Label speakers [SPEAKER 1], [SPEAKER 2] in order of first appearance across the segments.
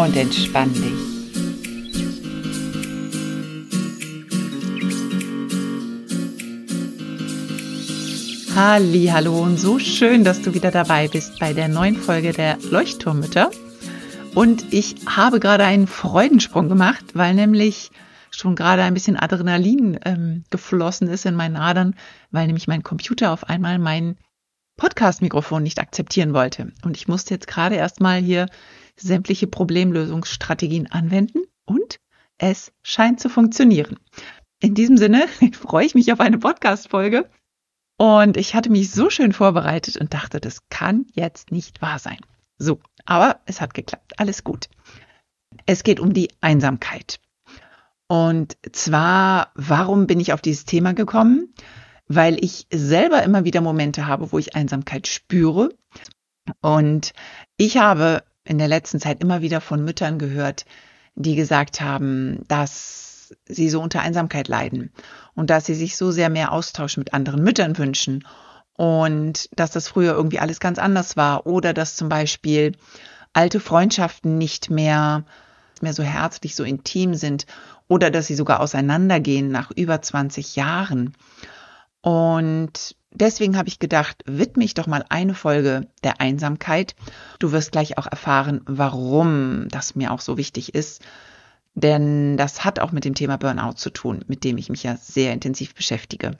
[SPEAKER 1] und entspann dich. Hallo und so schön, dass du wieder dabei bist bei der neuen Folge der Leuchtturmmütter. Und ich habe gerade einen Freudensprung gemacht, weil nämlich schon gerade ein bisschen Adrenalin ähm, geflossen ist in meinen Adern, weil nämlich mein Computer auf einmal mein Podcast-Mikrofon nicht akzeptieren wollte. Und ich musste jetzt gerade erstmal hier sämtliche Problemlösungsstrategien anwenden und es scheint zu funktionieren. In diesem Sinne freue ich mich auf eine Podcast-Folge und ich hatte mich so schön vorbereitet und dachte, das kann jetzt nicht wahr sein. So, aber es hat geklappt. Alles gut. Es geht um die Einsamkeit. Und zwar, warum bin ich auf dieses Thema gekommen? Weil ich selber immer wieder Momente habe, wo ich Einsamkeit spüre. Und ich habe in der letzten Zeit immer wieder von Müttern gehört, die gesagt haben, dass sie so unter Einsamkeit leiden und dass sie sich so sehr mehr Austausch mit anderen Müttern wünschen und dass das früher irgendwie alles ganz anders war oder dass zum Beispiel alte Freundschaften nicht mehr, mehr so herzlich, so intim sind oder dass sie sogar auseinandergehen nach über 20 Jahren. Und deswegen habe ich gedacht, widme ich doch mal eine Folge der Einsamkeit. Du wirst gleich auch erfahren, warum das mir auch so wichtig ist. Denn das hat auch mit dem Thema Burnout zu tun, mit dem ich mich ja sehr intensiv beschäftige.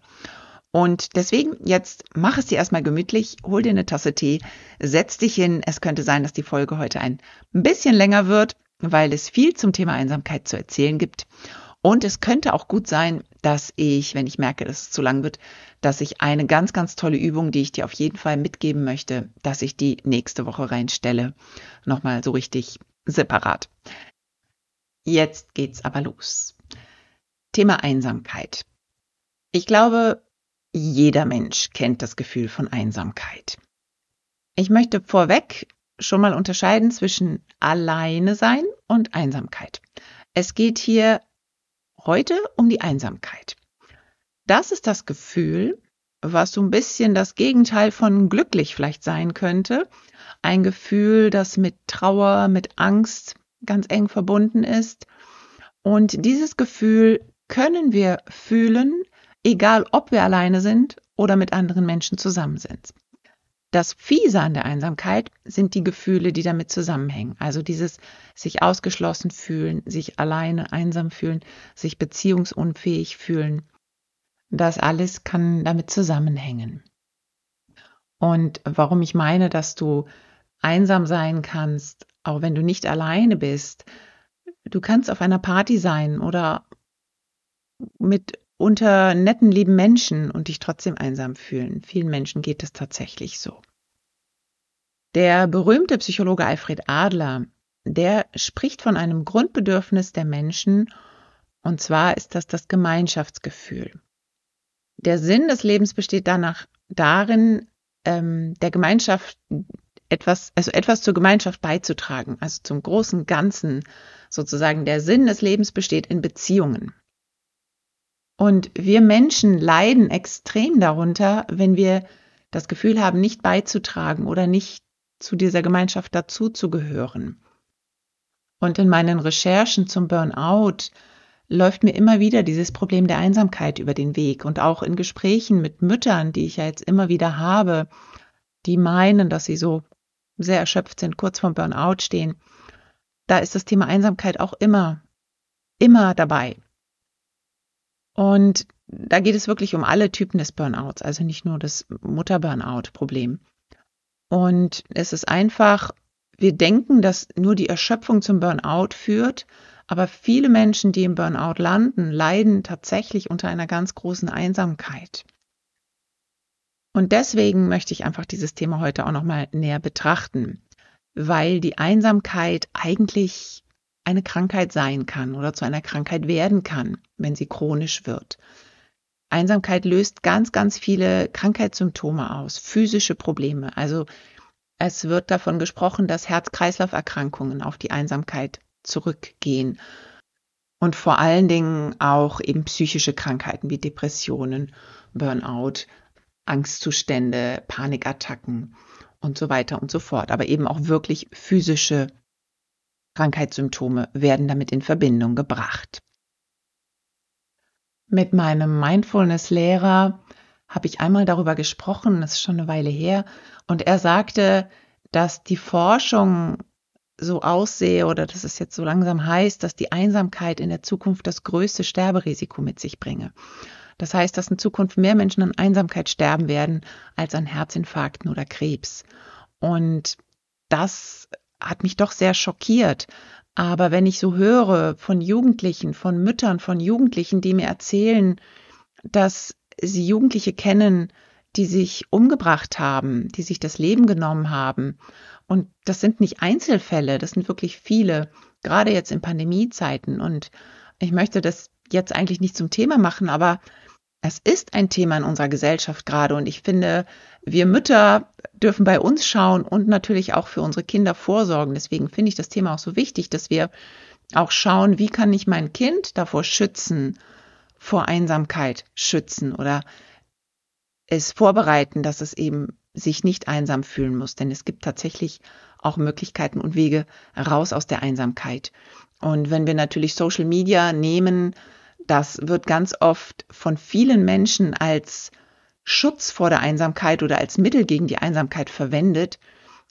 [SPEAKER 1] Und deswegen, jetzt mach es dir erstmal gemütlich, hol dir eine Tasse Tee, setz dich hin. Es könnte sein, dass die Folge heute ein bisschen länger wird, weil es viel zum Thema Einsamkeit zu erzählen gibt. Und es könnte auch gut sein, dass ich, wenn ich merke, dass es zu lang wird, dass ich eine ganz, ganz tolle Übung, die ich dir auf jeden Fall mitgeben möchte, dass ich die nächste Woche reinstelle. Nochmal so richtig separat. Jetzt geht's aber los. Thema Einsamkeit. Ich glaube, jeder Mensch kennt das Gefühl von Einsamkeit. Ich möchte vorweg schon mal unterscheiden zwischen alleine sein und Einsamkeit. Es geht hier Heute um die Einsamkeit. Das ist das Gefühl, was so ein bisschen das Gegenteil von glücklich vielleicht sein könnte. Ein Gefühl, das mit Trauer, mit Angst ganz eng verbunden ist. Und dieses Gefühl können wir fühlen, egal ob wir alleine sind oder mit anderen Menschen zusammen sind. Das Fiese an der Einsamkeit sind die Gefühle, die damit zusammenhängen. Also dieses sich ausgeschlossen fühlen, sich alleine einsam fühlen, sich beziehungsunfähig fühlen. Das alles kann damit zusammenhängen. Und warum ich meine, dass du einsam sein kannst, auch wenn du nicht alleine bist, du kannst auf einer Party sein oder mit unter netten, lieben Menschen und dich trotzdem einsam fühlen. Vielen Menschen geht es tatsächlich so. Der berühmte Psychologe Alfred Adler, der spricht von einem Grundbedürfnis der Menschen, und zwar ist das das Gemeinschaftsgefühl. Der Sinn des Lebens besteht danach darin, ähm, der Gemeinschaft etwas, also etwas zur Gemeinschaft beizutragen, also zum großen Ganzen sozusagen. Der Sinn des Lebens besteht in Beziehungen. Und wir Menschen leiden extrem darunter, wenn wir das Gefühl haben, nicht beizutragen oder nicht zu dieser Gemeinschaft dazuzugehören. Und in meinen Recherchen zum Burnout läuft mir immer wieder dieses Problem der Einsamkeit über den Weg und auch in Gesprächen mit Müttern, die ich ja jetzt immer wieder habe, die meinen, dass sie so sehr erschöpft sind, kurz vorm Burnout stehen. Da ist das Thema Einsamkeit auch immer, immer dabei. Und da geht es wirklich um alle Typen des Burnouts, also nicht nur das Mutter-Burnout-Problem. Und es ist einfach, wir denken, dass nur die Erschöpfung zum Burnout führt, aber viele Menschen, die im Burnout landen, leiden tatsächlich unter einer ganz großen Einsamkeit. Und deswegen möchte ich einfach dieses Thema heute auch nochmal näher betrachten. weil die Einsamkeit eigentlich eine Krankheit sein kann oder zu einer Krankheit werden kann, wenn sie chronisch wird. Einsamkeit löst ganz, ganz viele Krankheitssymptome aus, physische Probleme. Also es wird davon gesprochen, dass Herz-Kreislauf-Erkrankungen auf die Einsamkeit zurückgehen und vor allen Dingen auch eben psychische Krankheiten wie Depressionen, Burnout, Angstzustände, Panikattacken und so weiter und so fort. Aber eben auch wirklich physische Krankheitssymptome werden damit in Verbindung gebracht. Mit meinem Mindfulness-Lehrer habe ich einmal darüber gesprochen, das ist schon eine Weile her, und er sagte, dass die Forschung so aussehe oder dass es jetzt so langsam heißt, dass die Einsamkeit in der Zukunft das größte Sterberisiko mit sich bringe. Das heißt, dass in Zukunft mehr Menschen an Einsamkeit sterben werden als an Herzinfarkten oder Krebs. Und das hat mich doch sehr schockiert. Aber wenn ich so höre von Jugendlichen, von Müttern von Jugendlichen, die mir erzählen, dass sie Jugendliche kennen, die sich umgebracht haben, die sich das Leben genommen haben. Und das sind nicht Einzelfälle, das sind wirklich viele, gerade jetzt in Pandemiezeiten. Und ich möchte das jetzt eigentlich nicht zum Thema machen, aber es ist ein Thema in unserer Gesellschaft gerade und ich finde, wir Mütter dürfen bei uns schauen und natürlich auch für unsere Kinder vorsorgen. Deswegen finde ich das Thema auch so wichtig, dass wir auch schauen, wie kann ich mein Kind davor schützen, vor Einsamkeit schützen oder es vorbereiten, dass es eben sich nicht einsam fühlen muss. Denn es gibt tatsächlich auch Möglichkeiten und Wege raus aus der Einsamkeit. Und wenn wir natürlich Social Media nehmen, das wird ganz oft von vielen Menschen als Schutz vor der Einsamkeit oder als Mittel gegen die Einsamkeit verwendet.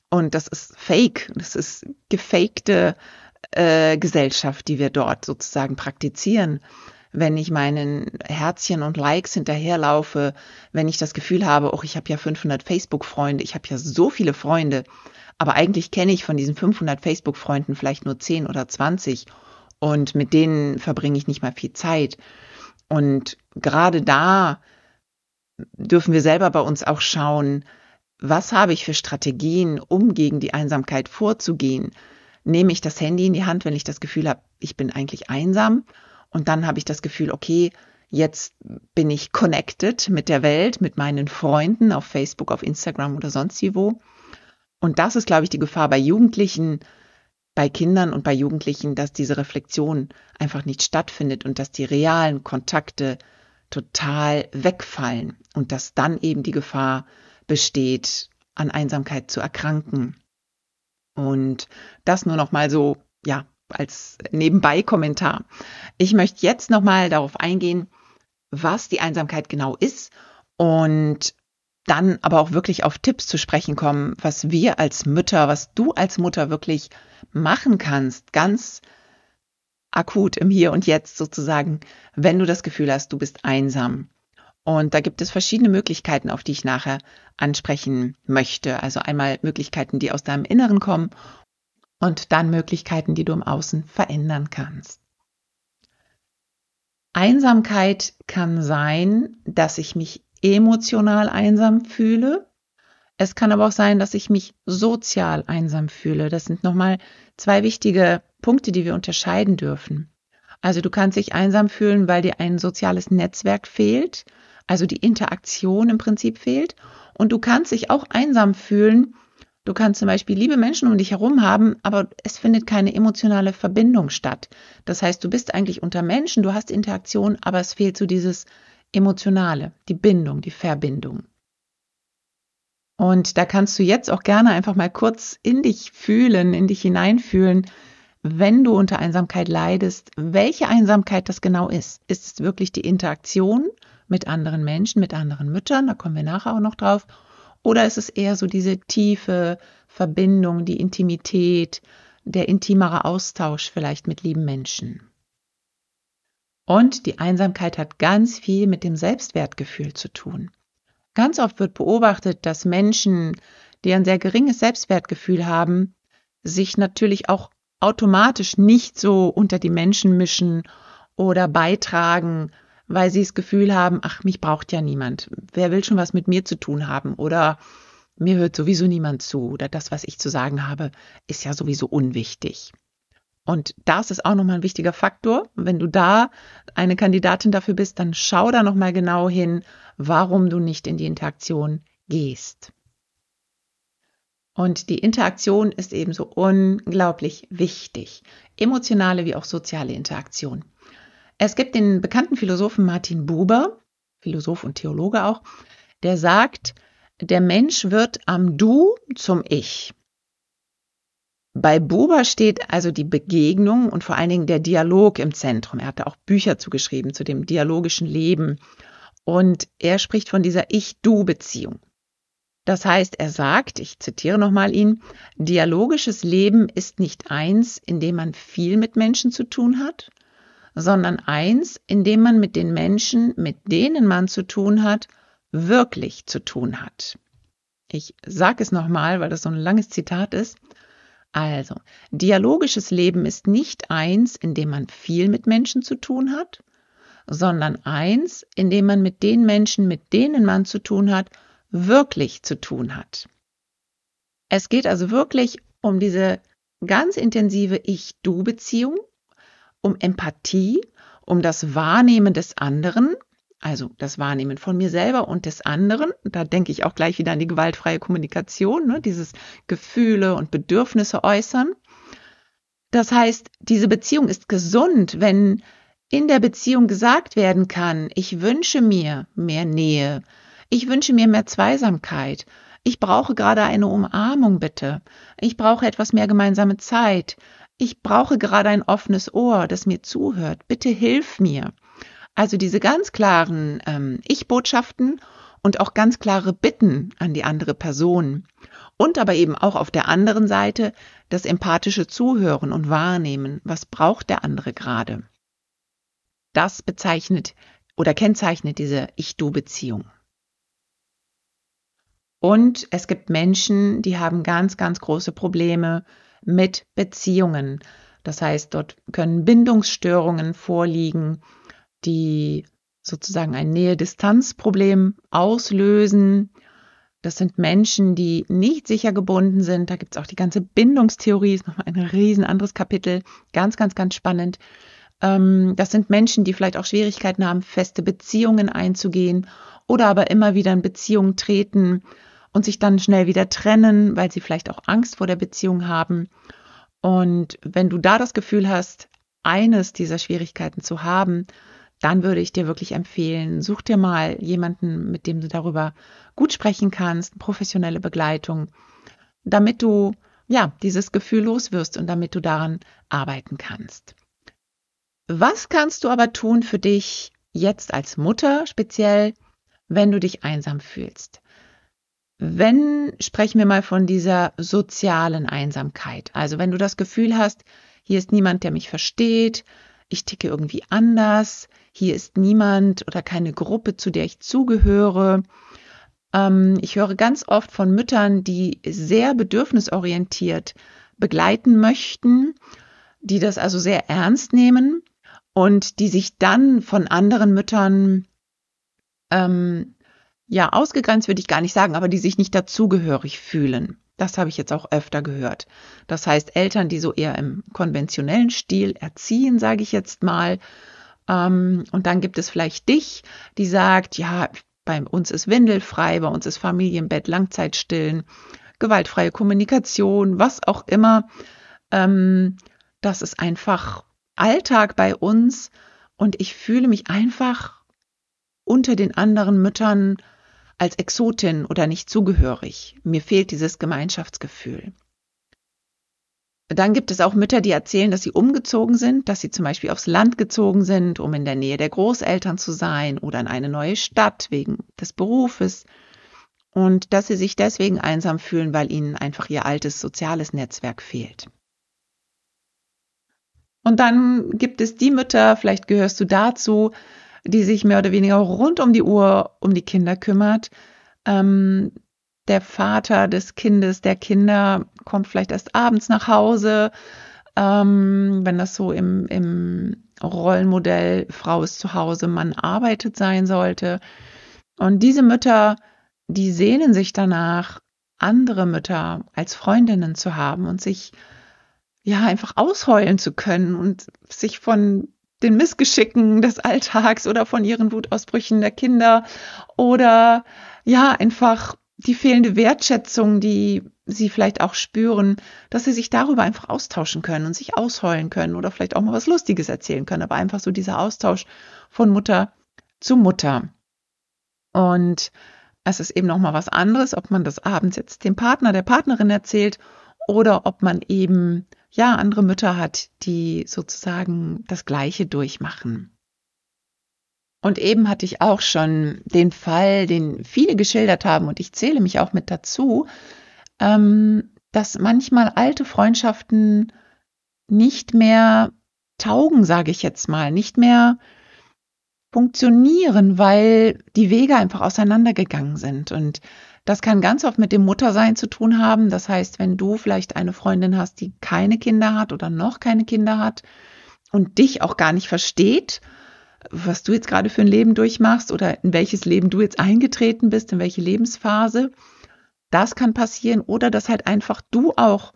[SPEAKER 1] Und das ist fake. Das ist gefakte äh, Gesellschaft, die wir dort sozusagen praktizieren. Wenn ich meinen Herzchen und Likes hinterherlaufe, wenn ich das Gefühl habe, oh, ich habe ja 500 Facebook-Freunde, ich habe ja so viele Freunde, aber eigentlich kenne ich von diesen 500 Facebook-Freunden vielleicht nur 10 oder 20 und mit denen verbringe ich nicht mal viel Zeit. Und gerade da dürfen wir selber bei uns auch schauen, was habe ich für Strategien, um gegen die Einsamkeit vorzugehen? Nehme ich das Handy in die Hand, wenn ich das Gefühl habe, ich bin eigentlich einsam? Und dann habe ich das Gefühl, okay, jetzt bin ich connected mit der Welt, mit meinen Freunden auf Facebook, auf Instagram oder sonst wo. Und das ist, glaube ich, die Gefahr bei Jugendlichen, bei Kindern und bei Jugendlichen, dass diese Reflexion einfach nicht stattfindet und dass die realen Kontakte total wegfallen und dass dann eben die Gefahr besteht, an Einsamkeit zu erkranken. Und das nur noch mal so, ja, als nebenbei Kommentar. Ich möchte jetzt noch mal darauf eingehen, was die Einsamkeit genau ist und dann aber auch wirklich auf Tipps zu sprechen kommen, was wir als Mütter, was du als Mutter wirklich machen kannst, ganz akut im Hier und Jetzt sozusagen, wenn du das Gefühl hast, du bist einsam. Und da gibt es verschiedene Möglichkeiten, auf die ich nachher ansprechen möchte. Also einmal Möglichkeiten, die aus deinem Inneren kommen und dann Möglichkeiten, die du im Außen verändern kannst. Einsamkeit kann sein, dass ich mich emotional einsam fühle, es kann aber auch sein, dass ich mich sozial einsam fühle. Das sind nochmal zwei wichtige Punkte, die wir unterscheiden dürfen. Also du kannst dich einsam fühlen, weil dir ein soziales Netzwerk fehlt, also die Interaktion im Prinzip fehlt. Und du kannst dich auch einsam fühlen. Du kannst zum Beispiel liebe Menschen um dich herum haben, aber es findet keine emotionale Verbindung statt. Das heißt, du bist eigentlich unter Menschen, du hast Interaktion, aber es fehlt so dieses Emotionale, die Bindung, die Verbindung. Und da kannst du jetzt auch gerne einfach mal kurz in dich fühlen, in dich hineinfühlen, wenn du unter Einsamkeit leidest, welche Einsamkeit das genau ist. Ist es wirklich die Interaktion mit anderen Menschen, mit anderen Müttern? Da kommen wir nachher auch noch drauf. Oder ist es eher so diese tiefe Verbindung, die Intimität, der intimere Austausch vielleicht mit lieben Menschen? Und die Einsamkeit hat ganz viel mit dem Selbstwertgefühl zu tun. Ganz oft wird beobachtet, dass Menschen, die ein sehr geringes Selbstwertgefühl haben, sich natürlich auch automatisch nicht so unter die Menschen mischen oder beitragen, weil sie das Gefühl haben, ach, mich braucht ja niemand. Wer will schon was mit mir zu tun haben? Oder mir hört sowieso niemand zu oder das, was ich zu sagen habe, ist ja sowieso unwichtig. Und das ist auch nochmal ein wichtiger Faktor. Wenn du da eine Kandidatin dafür bist, dann schau da nochmal genau hin, warum du nicht in die Interaktion gehst. Und die Interaktion ist ebenso unglaublich wichtig. Emotionale wie auch soziale Interaktion. Es gibt den bekannten Philosophen Martin Buber, Philosoph und Theologe auch, der sagt, der Mensch wird am Du zum Ich. Bei Buber steht also die Begegnung und vor allen Dingen der Dialog im Zentrum. Er hat da auch Bücher zugeschrieben zu dem dialogischen Leben. Und er spricht von dieser Ich-Du-Beziehung. Das heißt, er sagt, ich zitiere nochmal ihn, dialogisches Leben ist nicht eins, in dem man viel mit Menschen zu tun hat, sondern eins, in dem man mit den Menschen, mit denen man zu tun hat, wirklich zu tun hat. Ich sage es nochmal, weil das so ein langes Zitat ist. Also, dialogisches Leben ist nicht eins, in dem man viel mit Menschen zu tun hat, sondern eins, in dem man mit den Menschen, mit denen man zu tun hat, wirklich zu tun hat. Es geht also wirklich um diese ganz intensive Ich-Du-Beziehung, um Empathie, um das Wahrnehmen des anderen, also das Wahrnehmen von mir selber und des anderen. Da denke ich auch gleich wieder an die gewaltfreie Kommunikation, ne? dieses Gefühle und Bedürfnisse äußern. Das heißt, diese Beziehung ist gesund, wenn in der Beziehung gesagt werden kann, ich wünsche mir mehr Nähe, ich wünsche mir mehr Zweisamkeit, ich brauche gerade eine Umarmung bitte, ich brauche etwas mehr gemeinsame Zeit, ich brauche gerade ein offenes Ohr, das mir zuhört, bitte hilf mir. Also diese ganz klaren ähm, Ich-Botschaften und auch ganz klare Bitten an die andere Person. Und aber eben auch auf der anderen Seite das empathische Zuhören und Wahrnehmen. Was braucht der andere gerade? Das bezeichnet oder kennzeichnet diese Ich-Du-Beziehung. Und es gibt Menschen, die haben ganz, ganz große Probleme mit Beziehungen. Das heißt, dort können Bindungsstörungen vorliegen, die sozusagen ein Nähe-Distanz-Problem auslösen. Das sind Menschen, die nicht sicher gebunden sind. Da gibt es auch die ganze Bindungstheorie, ist nochmal ein riesen anderes Kapitel. Ganz, ganz, ganz spannend. Ähm, das sind Menschen, die vielleicht auch Schwierigkeiten haben, feste Beziehungen einzugehen oder aber immer wieder in Beziehungen treten und sich dann schnell wieder trennen, weil sie vielleicht auch Angst vor der Beziehung haben. Und wenn du da das Gefühl hast, eines dieser Schwierigkeiten zu haben, dann würde ich dir wirklich empfehlen, such dir mal jemanden, mit dem du darüber gut sprechen kannst, professionelle Begleitung, damit du ja dieses Gefühl loswirst und damit du daran arbeiten kannst. Was kannst du aber tun für dich jetzt als Mutter speziell, wenn du dich einsam fühlst? Wenn sprechen wir mal von dieser sozialen Einsamkeit. Also wenn du das Gefühl hast, hier ist niemand, der mich versteht, ich ticke irgendwie anders, hier ist niemand oder keine Gruppe, zu der ich zugehöre. Ähm, ich höre ganz oft von Müttern, die sehr bedürfnisorientiert begleiten möchten, die das also sehr ernst nehmen und die sich dann von anderen Müttern ähm, ja ausgegrenzt würde ich gar nicht sagen, aber die sich nicht dazugehörig fühlen. Das habe ich jetzt auch öfter gehört. Das heißt, Eltern, die so eher im konventionellen Stil erziehen, sage ich jetzt mal. Ähm, und dann gibt es vielleicht dich, die sagt, ja, bei uns ist Windelfrei, bei uns ist Familienbett, Langzeitstillen, gewaltfreie Kommunikation, was auch immer. Ähm, das ist einfach Alltag bei uns und ich fühle mich einfach unter den anderen Müttern als Exotin oder nicht zugehörig. Mir fehlt dieses Gemeinschaftsgefühl. Dann gibt es auch Mütter, die erzählen, dass sie umgezogen sind, dass sie zum Beispiel aufs Land gezogen sind, um in der Nähe der Großeltern zu sein oder in eine neue Stadt wegen des Berufes und dass sie sich deswegen einsam fühlen, weil ihnen einfach ihr altes soziales Netzwerk fehlt. Und dann gibt es die Mütter, vielleicht gehörst du dazu, die sich mehr oder weniger rund um die Uhr um die Kinder kümmert. Ähm, der Vater des Kindes, der Kinder kommt vielleicht erst abends nach Hause, ähm, wenn das so im, im Rollenmodell Frau ist zu Hause, Mann arbeitet sein sollte. Und diese Mütter, die sehnen sich danach, andere Mütter als Freundinnen zu haben und sich ja einfach ausheulen zu können und sich von den Missgeschicken des Alltags oder von ihren Wutausbrüchen der Kinder oder ja einfach die fehlende Wertschätzung, die sie vielleicht auch spüren, dass sie sich darüber einfach austauschen können und sich ausheulen können oder vielleicht auch mal was Lustiges erzählen können, aber einfach so dieser Austausch von Mutter zu Mutter. Und es ist eben noch mal was anderes, ob man das abends jetzt dem Partner, der Partnerin erzählt oder ob man eben ja andere Mütter hat, die sozusagen das Gleiche durchmachen. Und eben hatte ich auch schon den Fall, den viele geschildert haben, und ich zähle mich auch mit dazu, ähm, dass manchmal alte Freundschaften nicht mehr taugen, sage ich jetzt mal, nicht mehr funktionieren, weil die Wege einfach auseinandergegangen sind. Und das kann ganz oft mit dem Muttersein zu tun haben. Das heißt, wenn du vielleicht eine Freundin hast, die keine Kinder hat oder noch keine Kinder hat und dich auch gar nicht versteht, was du jetzt gerade für ein Leben durchmachst oder in welches Leben du jetzt eingetreten bist, in welche Lebensphase, das kann passieren oder dass halt einfach du auch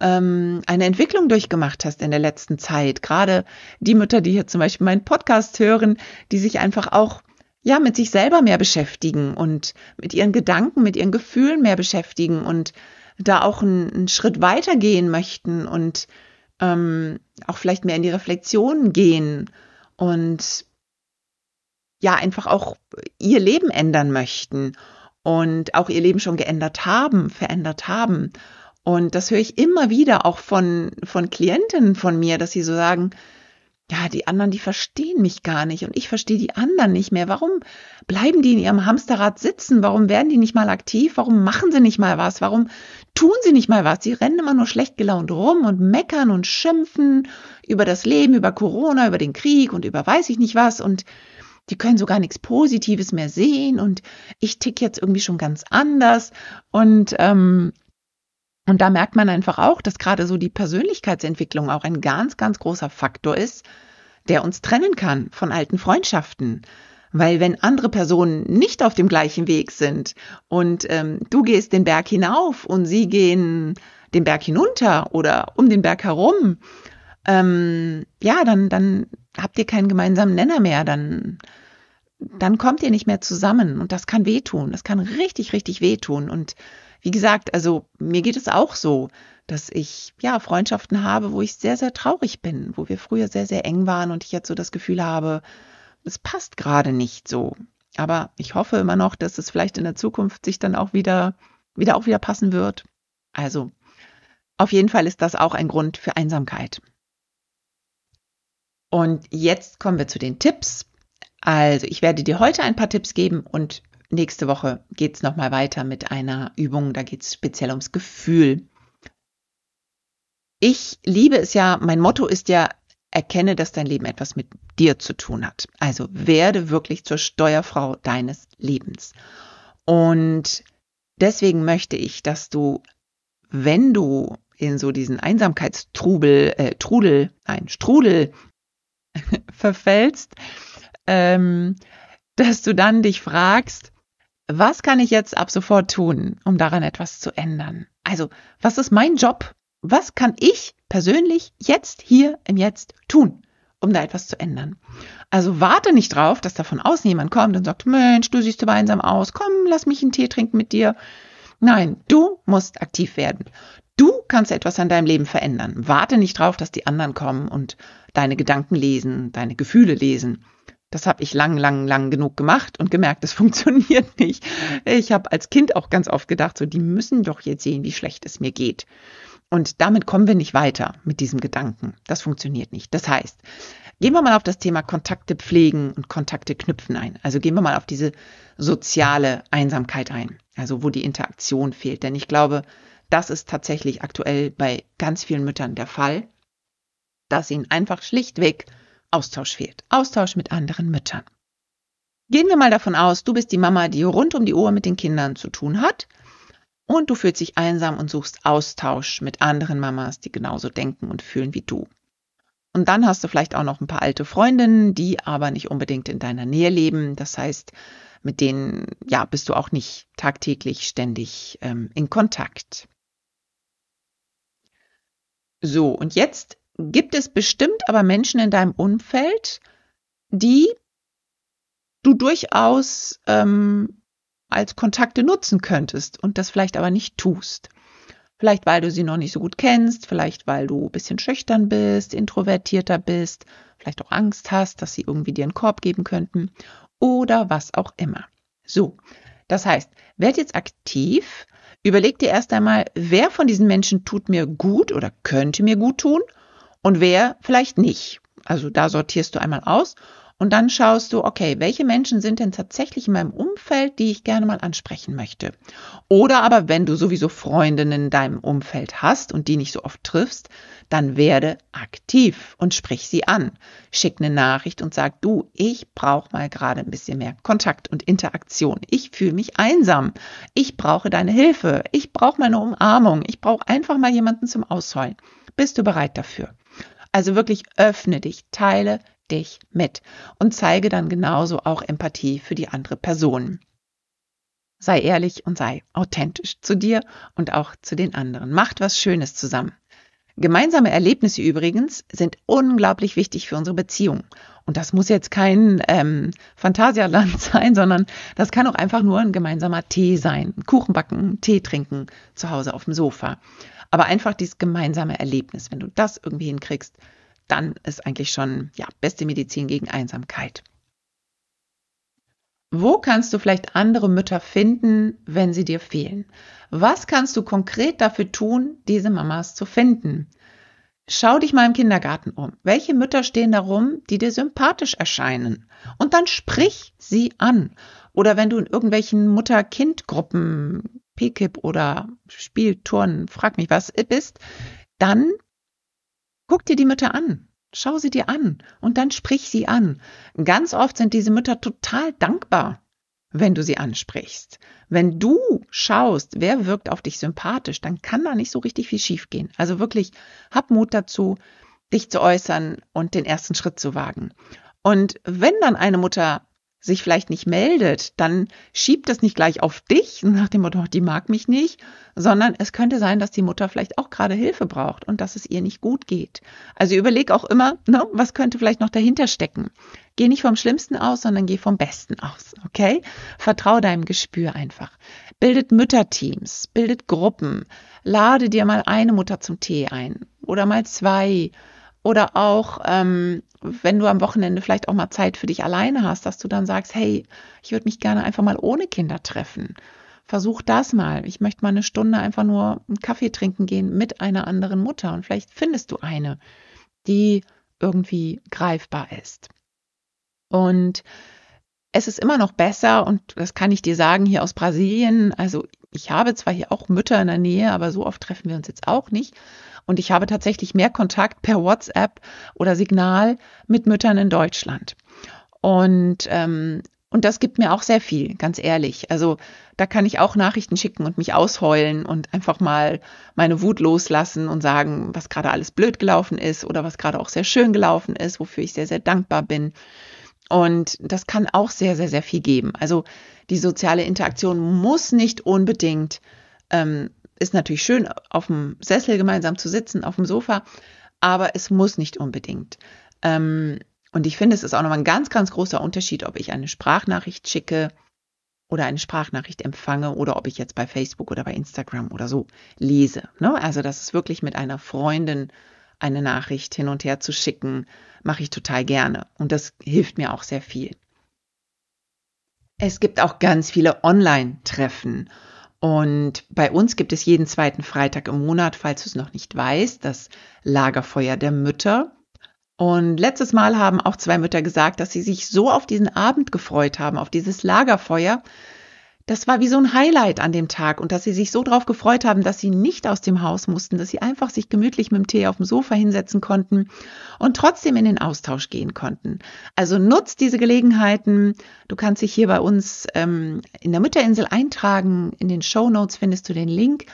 [SPEAKER 1] ähm, eine Entwicklung durchgemacht hast in der letzten Zeit. Gerade die Mütter, die hier zum Beispiel meinen Podcast hören, die sich einfach auch ja mit sich selber mehr beschäftigen und mit ihren Gedanken, mit ihren Gefühlen mehr beschäftigen und da auch einen, einen Schritt weitergehen möchten und ähm, auch vielleicht mehr in die Reflexion gehen und ja einfach auch ihr Leben ändern möchten und auch ihr Leben schon geändert haben, verändert haben. Und das höre ich immer wieder auch von, von Klientinnen von mir, dass sie so sagen, ja, die anderen, die verstehen mich gar nicht und ich verstehe die anderen nicht mehr. Warum bleiben die in ihrem Hamsterrad sitzen? Warum werden die nicht mal aktiv? Warum machen sie nicht mal was? Warum tun sie nicht mal was? Sie rennen immer nur schlecht gelaunt rum und meckern und schimpfen über das Leben, über Corona, über den Krieg und über weiß ich nicht was und die können so gar nichts Positives mehr sehen und ich tick jetzt irgendwie schon ganz anders und ähm, und da merkt man einfach auch, dass gerade so die Persönlichkeitsentwicklung auch ein ganz, ganz großer Faktor ist, der uns trennen kann von alten Freundschaften. Weil wenn andere Personen nicht auf dem gleichen Weg sind und ähm, du gehst den Berg hinauf und sie gehen den Berg hinunter oder um den Berg herum, ähm, ja, dann, dann habt ihr keinen gemeinsamen Nenner mehr, dann, dann kommt ihr nicht mehr zusammen und das kann wehtun. Das kann richtig, richtig wehtun. Und wie gesagt, also mir geht es auch so, dass ich ja Freundschaften habe, wo ich sehr, sehr traurig bin, wo wir früher sehr, sehr eng waren und ich jetzt so das Gefühl habe, es passt gerade nicht so. Aber ich hoffe immer noch, dass es vielleicht in der Zukunft sich dann auch wieder, wieder auch wieder passen wird. Also, auf jeden Fall ist das auch ein Grund für Einsamkeit. Und jetzt kommen wir zu den Tipps. Also, ich werde dir heute ein paar Tipps geben und nächste Woche geht es nochmal weiter mit einer Übung, da geht es speziell ums Gefühl. Ich liebe es ja, mein Motto ist ja, erkenne, dass dein Leben etwas mit dir zu tun hat. Also werde wirklich zur Steuerfrau deines Lebens. Und deswegen möchte ich, dass du, wenn du in so diesen Einsamkeitstrubel, äh, Trudel, nein, Strudel verfällst, ähm, dass du dann dich fragst, was kann ich jetzt ab sofort tun, um daran etwas zu ändern? Also, was ist mein Job? Was kann ich persönlich jetzt hier im Jetzt tun, um da etwas zu ändern? Also warte nicht drauf, dass da von außen jemand kommt und sagt, Mensch, du siehst aber einsam aus, komm, lass mich einen Tee trinken mit dir. Nein, du musst aktiv werden. Du kannst etwas an deinem Leben verändern. Warte nicht drauf, dass die anderen kommen und deine Gedanken lesen, deine Gefühle lesen. Das habe ich lang, lang, lang genug gemacht und gemerkt, es funktioniert nicht. Ich habe als Kind auch ganz oft gedacht, so, die müssen doch jetzt sehen, wie schlecht es mir geht. Und damit kommen wir nicht weiter mit diesem Gedanken. Das funktioniert nicht. Das heißt, gehen wir mal auf das Thema Kontakte pflegen und Kontakte knüpfen ein. Also gehen wir mal auf diese soziale Einsamkeit ein. Also wo die Interaktion fehlt. Denn ich glaube, das ist tatsächlich aktuell bei ganz vielen Müttern der Fall, dass ihnen einfach schlichtweg Austausch fehlt. Austausch mit anderen Müttern. Gehen wir mal davon aus, du bist die Mama, die rund um die Uhr mit den Kindern zu tun hat und du fühlst dich einsam und suchst Austausch mit anderen Mamas, die genauso denken und fühlen wie du. Und dann hast du vielleicht auch noch ein paar alte Freundinnen, die aber nicht unbedingt in deiner Nähe leben. Das heißt, mit denen ja bist du auch nicht tagtäglich ständig ähm, in Kontakt. So, und jetzt gibt es bestimmt aber Menschen in deinem Umfeld, die du durchaus ähm, als Kontakte nutzen könntest und das vielleicht aber nicht tust. Vielleicht weil du sie noch nicht so gut kennst, vielleicht weil du ein bisschen schüchtern bist, introvertierter bist, vielleicht auch Angst hast, dass sie irgendwie dir einen Korb geben könnten oder was auch immer. So, das heißt, werd jetzt aktiv, überleg dir erst einmal, wer von diesen Menschen tut mir gut oder könnte mir gut tun und wer vielleicht nicht. Also da sortierst du einmal aus und dann schaust du, okay, welche Menschen sind denn tatsächlich in meinem Umfeld, die ich gerne mal ansprechen möchte? Oder aber, wenn du sowieso Freundinnen in deinem Umfeld hast und die nicht so oft triffst, dann werde aktiv und sprich sie an. Schick eine Nachricht und sag, du, ich brauche mal gerade ein bisschen mehr Kontakt und Interaktion. Ich fühle mich einsam. Ich brauche deine Hilfe. Ich brauche mal eine Umarmung. Ich brauche einfach mal jemanden zum Ausheulen. Bist du bereit dafür? Also wirklich öffne dich, teile dich mit und zeige dann genauso auch Empathie für die andere Person. Sei ehrlich und sei authentisch zu dir und auch zu den anderen. Macht was Schönes zusammen. Gemeinsame Erlebnisse übrigens sind unglaublich wichtig für unsere Beziehung. Und das muss jetzt kein ähm, Phantasialand sein, sondern das kann auch einfach nur ein gemeinsamer Tee sein. Kuchen backen, Tee trinken, zu Hause auf dem Sofa. Aber einfach dieses gemeinsame Erlebnis, wenn du das irgendwie hinkriegst, dann ist eigentlich schon ja beste Medizin gegen Einsamkeit. Wo kannst du vielleicht andere Mütter finden, wenn sie dir fehlen? Was kannst du konkret dafür tun, diese Mamas zu finden? Schau dich mal im Kindergarten um. Welche Mütter stehen da rum, die dir sympathisch erscheinen? Und dann sprich sie an. Oder wenn du in irgendwelchen Mutter-Kind-Gruppen, PKIP oder Spielturnen, frag mich was, bist, dann Guck dir die Mütter an. Schau sie dir an und dann sprich sie an. Ganz oft sind diese Mütter total dankbar, wenn du sie ansprichst. Wenn du schaust, wer wirkt auf dich sympathisch, dann kann da nicht so richtig viel schiefgehen. Also wirklich, hab Mut dazu, dich zu äußern und den ersten Schritt zu wagen. Und wenn dann eine Mutter sich vielleicht nicht meldet, dann schiebt das nicht gleich auf dich nach dem Motto, die mag mich nicht, sondern es könnte sein, dass die Mutter vielleicht auch gerade Hilfe braucht und dass es ihr nicht gut geht. Also überleg auch immer, ne, was könnte vielleicht noch dahinter stecken. Geh nicht vom Schlimmsten aus, sondern geh vom Besten aus, okay? Vertrau deinem Gespür einfach. Bildet Mütterteams, bildet Gruppen, lade dir mal eine Mutter zum Tee ein oder mal zwei oder auch, ähm, wenn du am Wochenende vielleicht auch mal Zeit für dich alleine hast, dass du dann sagst, hey, ich würde mich gerne einfach mal ohne Kinder treffen. Versuch das mal. Ich möchte mal eine Stunde einfach nur einen Kaffee trinken gehen mit einer anderen Mutter. Und vielleicht findest du eine, die irgendwie greifbar ist. Und es ist immer noch besser, und das kann ich dir sagen, hier aus Brasilien, also ich habe zwar hier auch Mütter in der Nähe, aber so oft treffen wir uns jetzt auch nicht. Und ich habe tatsächlich mehr Kontakt per WhatsApp oder Signal mit Müttern in Deutschland. Und, ähm, und das gibt mir auch sehr viel, ganz ehrlich. Also da kann ich auch Nachrichten schicken und mich ausheulen und einfach mal meine Wut loslassen und sagen, was gerade alles blöd gelaufen ist oder was gerade auch sehr schön gelaufen ist, wofür ich sehr, sehr dankbar bin. Und das kann auch sehr, sehr, sehr viel geben. Also die soziale Interaktion muss nicht unbedingt ähm, ist natürlich schön, auf dem Sessel gemeinsam zu sitzen, auf dem Sofa, aber es muss nicht unbedingt. Ähm, und ich finde, es ist auch nochmal ein ganz, ganz großer Unterschied, ob ich eine Sprachnachricht schicke oder eine Sprachnachricht empfange oder ob ich jetzt bei Facebook oder bei Instagram oder so lese. Ne? Also das ist wirklich mit einer Freundin eine Nachricht hin und her zu schicken, mache ich total gerne. Und das hilft mir auch sehr viel. Es gibt auch ganz viele Online-Treffen. Und bei uns gibt es jeden zweiten Freitag im Monat, falls du es noch nicht weißt, das Lagerfeuer der Mütter. Und letztes Mal haben auch zwei Mütter gesagt, dass sie sich so auf diesen Abend gefreut haben, auf dieses Lagerfeuer, das war wie so ein Highlight an dem Tag und dass sie sich so drauf gefreut haben, dass sie nicht aus dem Haus mussten, dass sie einfach sich gemütlich mit dem Tee auf dem Sofa hinsetzen konnten und trotzdem in den Austausch gehen konnten. Also nutzt diese Gelegenheiten. Du kannst dich hier bei uns ähm, in der Mütterinsel eintragen. In den Show Notes findest du den Link.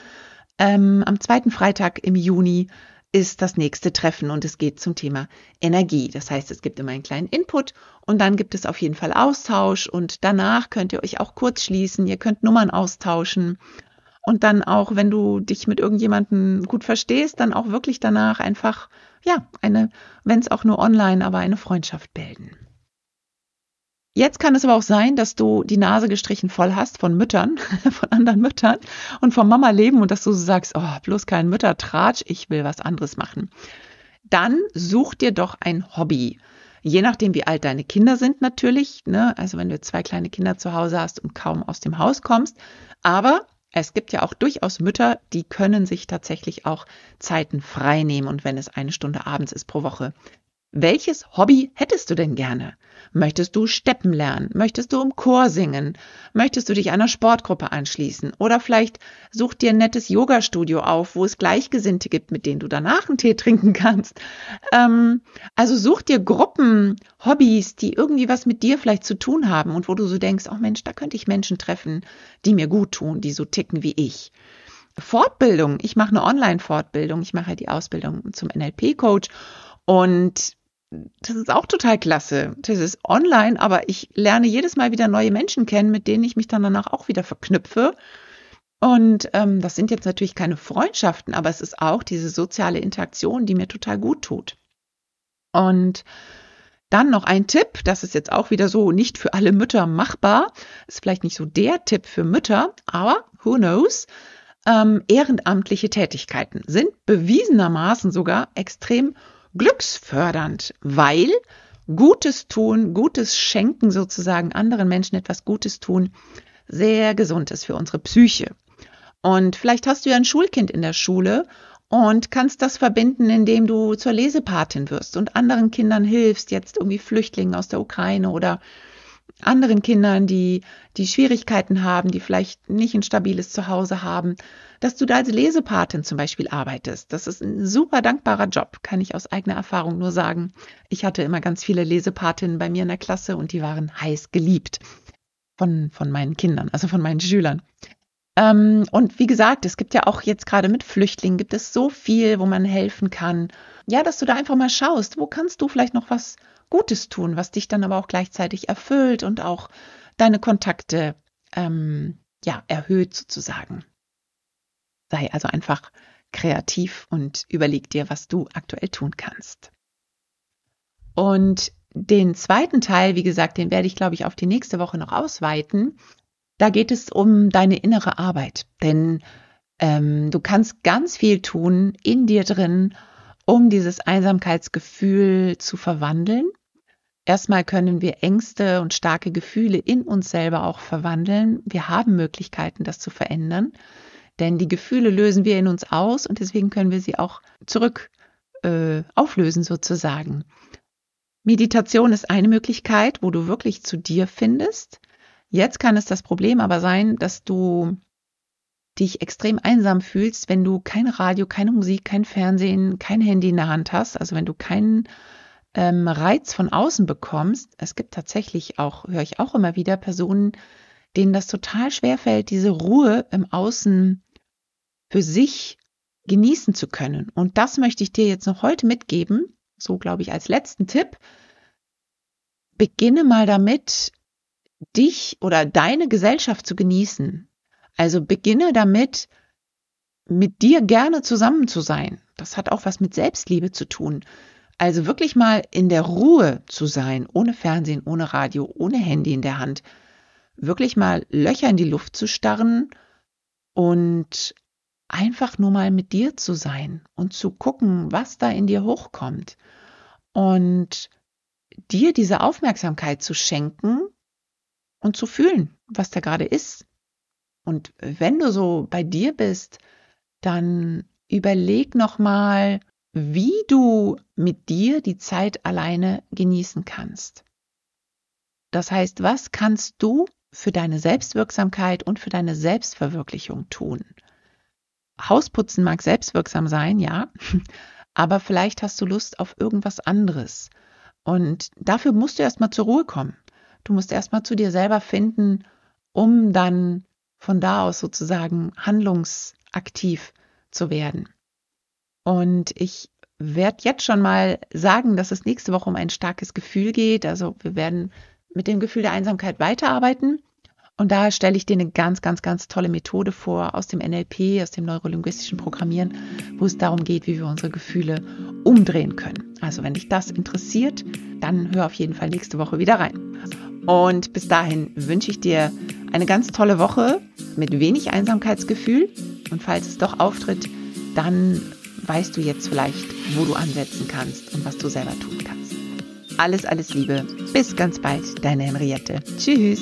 [SPEAKER 1] Ähm, am zweiten Freitag im Juni ist das nächste Treffen und es geht zum Thema Energie. Das heißt, es gibt immer einen kleinen Input und dann gibt es auf jeden Fall Austausch und danach könnt ihr euch auch kurz schließen, ihr könnt Nummern austauschen und dann auch, wenn du dich mit irgendjemandem gut verstehst, dann auch wirklich danach einfach, ja, eine, wenn es auch nur online, aber eine Freundschaft bilden. Jetzt kann es aber auch sein, dass du die Nase gestrichen voll hast von Müttern, von anderen Müttern und vom Mama-Leben und dass du so sagst, oh, bloß kein Müttertratsch, ich will was anderes machen. Dann such dir doch ein Hobby. Je nachdem, wie alt deine Kinder sind natürlich. Ne? Also wenn du zwei kleine Kinder zu Hause hast und kaum aus dem Haus kommst. Aber es gibt ja auch durchaus Mütter, die können sich tatsächlich auch Zeiten frei nehmen und wenn es eine Stunde abends ist pro Woche, welches Hobby hättest du denn gerne? Möchtest du Steppen lernen? Möchtest du im Chor singen? Möchtest du dich einer Sportgruppe anschließen? Oder vielleicht such dir ein nettes Yoga-Studio auf, wo es Gleichgesinnte gibt, mit denen du danach einen Tee trinken kannst. Ähm, also such dir Gruppen, Hobbys, die irgendwie was mit dir vielleicht zu tun haben und wo du so denkst, oh Mensch, da könnte ich Menschen treffen, die mir gut tun, die so ticken wie ich. Fortbildung. Ich mache eine Online-Fortbildung. Ich mache die Ausbildung zum NLP-Coach. Und das ist auch total klasse. Das ist online, aber ich lerne jedes Mal wieder neue Menschen kennen, mit denen ich mich dann danach auch wieder verknüpfe. Und ähm, das sind jetzt natürlich keine Freundschaften, aber es ist auch diese soziale Interaktion, die mir total gut tut. Und dann noch ein Tipp, das ist jetzt auch wieder so nicht für alle Mütter machbar, ist vielleicht nicht so der Tipp für Mütter, aber who knows? Ähm, ehrenamtliche Tätigkeiten sind bewiesenermaßen sogar extrem glücksfördernd, weil Gutes tun, Gutes schenken sozusagen, anderen Menschen etwas Gutes tun, sehr gesund ist für unsere Psyche. Und vielleicht hast du ja ein Schulkind in der Schule und kannst das verbinden, indem du zur Lesepatin wirst und anderen Kindern hilfst, jetzt irgendwie Flüchtlingen aus der Ukraine oder anderen Kindern, die, die Schwierigkeiten haben, die vielleicht nicht ein stabiles Zuhause haben, dass du da als Lesepatin zum Beispiel arbeitest. Das ist ein super dankbarer Job, kann ich aus eigener Erfahrung nur sagen. Ich hatte immer ganz viele Lesepatinnen bei mir in der Klasse und die waren heiß geliebt von, von meinen Kindern, also von meinen Schülern. Ähm, und wie gesagt, es gibt ja auch jetzt gerade mit Flüchtlingen, gibt es so viel, wo man helfen kann. Ja, dass du da einfach mal schaust, wo kannst du vielleicht noch was Gutes tun, was dich dann aber auch gleichzeitig erfüllt und auch deine Kontakte ähm, ja, erhöht sozusagen. Sei also einfach kreativ und überleg dir, was du aktuell tun kannst. Und den zweiten Teil, wie gesagt, den werde ich, glaube ich, auf die nächste Woche noch ausweiten. Da geht es um deine innere Arbeit. Denn ähm, du kannst ganz viel tun in dir drin, um dieses Einsamkeitsgefühl zu verwandeln Erstmal können wir Ängste und starke Gefühle in uns selber auch verwandeln. Wir haben Möglichkeiten, das zu verändern, denn die Gefühle lösen wir in uns aus und deswegen können wir sie auch zurück äh, auflösen sozusagen. Meditation ist eine Möglichkeit, wo du wirklich zu dir findest. Jetzt kann es das Problem aber sein, dass du dich extrem einsam fühlst, wenn du kein Radio, keine Musik, kein Fernsehen, kein Handy in der Hand hast, also wenn du keinen ähm, Reiz von außen bekommst, es gibt tatsächlich auch, höre ich auch immer wieder, Personen, denen das total schwer fällt, diese Ruhe im Außen für sich genießen zu können. Und das möchte ich dir jetzt noch heute mitgeben, so glaube ich als letzten Tipp. Beginne mal damit, dich oder deine Gesellschaft zu genießen. Also beginne damit, mit dir gerne zusammen zu sein. Das hat auch was mit Selbstliebe zu tun. Also wirklich mal in der Ruhe zu sein, ohne Fernsehen, ohne Radio, ohne Handy in der Hand, wirklich mal Löcher in die Luft zu starren und einfach nur mal mit dir zu sein und zu gucken, was da in dir hochkommt und dir diese Aufmerksamkeit zu schenken und zu fühlen, was da gerade ist. Und wenn du so bei dir bist, dann überleg noch mal, wie du mit dir die Zeit alleine genießen kannst. Das heißt, was kannst du für deine Selbstwirksamkeit und für deine Selbstverwirklichung tun? Hausputzen mag selbstwirksam sein, ja, aber vielleicht hast du Lust auf irgendwas anderes. Und dafür musst du erstmal zur Ruhe kommen. Du musst erstmal zu dir selber finden, um dann von da aus sozusagen handlungsaktiv zu werden. Und ich werde jetzt schon mal sagen, dass es nächste Woche um ein starkes Gefühl geht. Also wir werden mit dem Gefühl der Einsamkeit weiterarbeiten. Und da stelle ich dir eine ganz, ganz, ganz tolle Methode vor aus dem NLP, aus dem neurolinguistischen Programmieren, wo es darum geht, wie wir unsere Gefühle umdrehen können. Also wenn dich das interessiert, dann hör auf jeden Fall nächste Woche wieder rein. Und bis dahin wünsche ich dir eine ganz tolle Woche mit wenig Einsamkeitsgefühl. Und falls es doch auftritt, dann weißt du jetzt vielleicht, wo du ansetzen kannst und was du selber tun kannst. Alles, alles Liebe. Bis ganz bald, deine Henriette. Tschüss.